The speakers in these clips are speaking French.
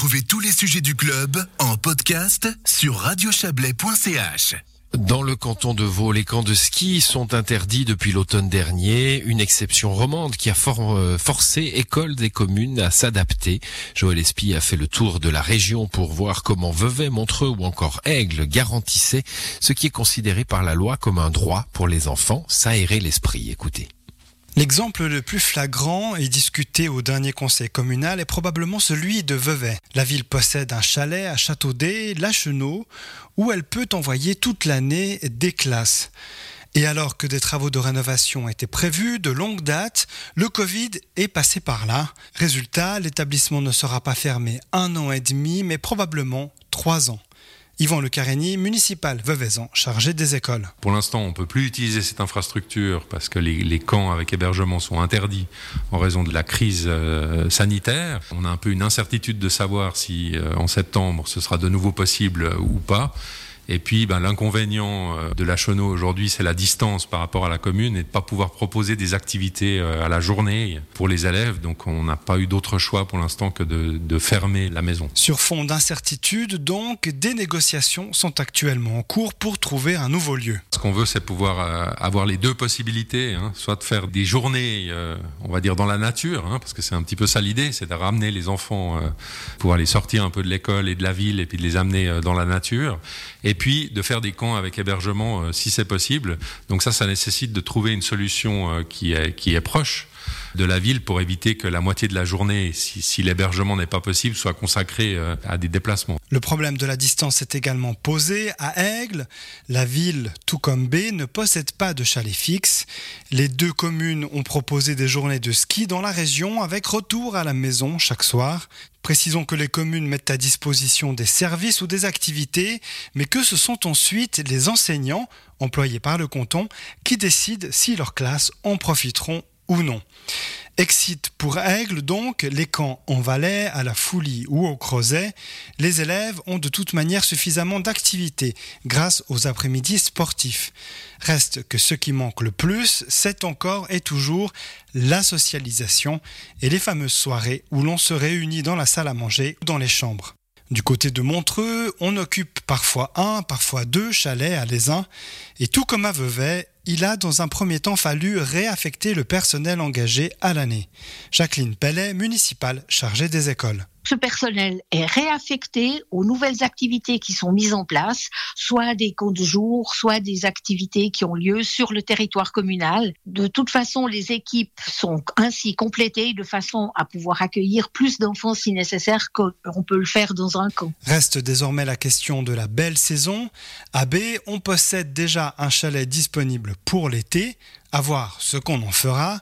Retrouvez tous les sujets du club en podcast sur radiochablais.ch. Dans le canton de Vaud, les camps de ski sont interdits depuis l'automne dernier. Une exception romande qui a euh, forcé écoles des communes à s'adapter. Joël Espy a fait le tour de la région pour voir comment Vevey, Montreux ou encore Aigle garantissaient ce qui est considéré par la loi comme un droit pour les enfants, s'aérer l'esprit. Écoutez. L'exemple le plus flagrant et discuté au dernier conseil communal est probablement celui de Vevey. La ville possède un chalet à Châteaudet, Lachenau, où elle peut envoyer toute l'année des classes. Et alors que des travaux de rénovation étaient prévus de longue date, le Covid est passé par là. Résultat, l'établissement ne sera pas fermé un an et demi, mais probablement trois ans. Yvan Le Carény, municipal Veuvezan, chargé des écoles. Pour l'instant, on ne peut plus utiliser cette infrastructure parce que les, camps avec hébergement sont interdits en raison de la crise euh, sanitaire. On a un peu une incertitude de savoir si euh, en septembre ce sera de nouveau possible ou pas. Et puis, ben, l'inconvénient euh, de la Chenot aujourd'hui, c'est la distance par rapport à la commune et de pas pouvoir proposer des activités euh, à la journée pour les élèves. Donc, on n'a pas eu d'autre choix pour l'instant que de, de, fermer la maison. Sur fond d'incertitude, donc, des négociations sont actuellement en cours pour trouver un nouveau lieu. Ce qu'on veut, c'est pouvoir euh, avoir les deux possibilités, hein, soit de faire des journées, on va dire, dans la nature, hein, parce que c'est un petit peu ça l'idée, c'est de ramener les enfants, pouvoir les sortir un peu de l'école et de la ville et puis de les amener dans la nature. Et puis de faire des camps avec hébergement euh, si c'est possible. Donc ça, ça nécessite de trouver une solution euh, qui est, qui est proche de la ville pour éviter que la moitié de la journée, si, l'hébergement n'est pas possible, soit consacrée euh, à des déplacements. Le problème de la distance est également posé. À Aigle, la ville, tout comme B, ne possède pas de chalet fixe. Les deux communes ont proposé des journées de ski dans la région avec retour à la maison chaque soir. Précisons que les communes mettent à disposition des services ou des activités, mais que ce sont ensuite les enseignants, employés par le canton, qui décident si leurs classes en profiteront ou non. Excite pour Aigle donc, les camps en Valais, à la Foulie ou au Crozet, les élèves ont de toute manière suffisamment d'activités grâce aux après-midi sportifs. Reste que ce qui manque le plus, c'est encore et toujours la socialisation et les fameuses soirées où l'on se réunit dans la salle à manger ou dans les chambres. Du côté de Montreux, on occupe parfois un, parfois deux chalets à l'Aisin, et tout comme à Vevey, il a dans un premier temps fallu réaffecter le personnel engagé à l'année. Jacqueline Pellet, municipale chargée des écoles ce personnel est réaffecté aux nouvelles activités qui sont mises en place, soit des comptes de jour, soit des activités qui ont lieu sur le territoire communal. De toute façon, les équipes sont ainsi complétées de façon à pouvoir accueillir plus d'enfants si nécessaire qu'on peut le faire dans un camp. Reste désormais la question de la belle saison. À B, on possède déjà un chalet disponible pour l'été à voir ce qu'on en fera.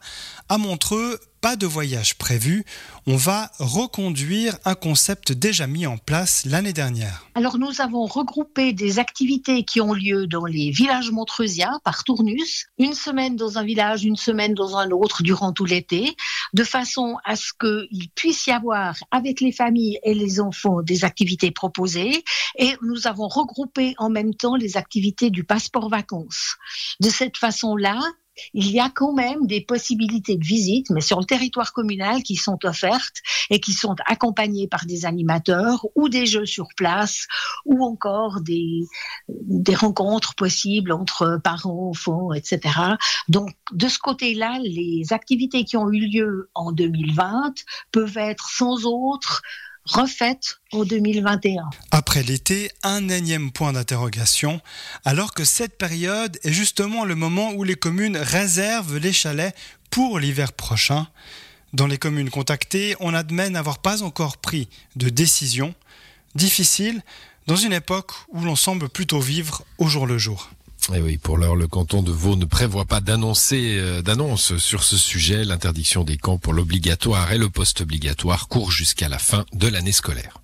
À Montreux, pas de voyage prévu. On va reconduire un concept déjà mis en place l'année dernière. Alors nous avons regroupé des activités qui ont lieu dans les villages montreusiens par tournus, une semaine dans un village, une semaine dans un autre durant tout l'été, de façon à ce qu'il puisse y avoir avec les familles et les enfants des activités proposées. Et nous avons regroupé en même temps les activités du passeport vacances. De cette façon-là, il y a quand même des possibilités de visite, mais sur le territoire communal, qui sont offertes et qui sont accompagnées par des animateurs ou des jeux sur place ou encore des, rencontres possibles entre parents, enfants, etc. Donc, de ce côté-là, les activités qui ont eu lieu en 2020 peuvent être sans autre refaite en 2021. Après l'été, un énième point d'interrogation, alors que cette période est justement le moment où les communes réservent les chalets pour l'hiver prochain. Dans les communes contactées, on admet n'avoir pas encore pris de décision. Difficile dans une époque où l'on semble plutôt vivre au jour le jour. Et eh oui, pour l'heure, le canton de Vaud ne prévoit pas d'annoncer euh, d'annonce sur ce sujet. L'interdiction des camps pour l'obligatoire et le post-obligatoire court jusqu'à la fin de l'année scolaire.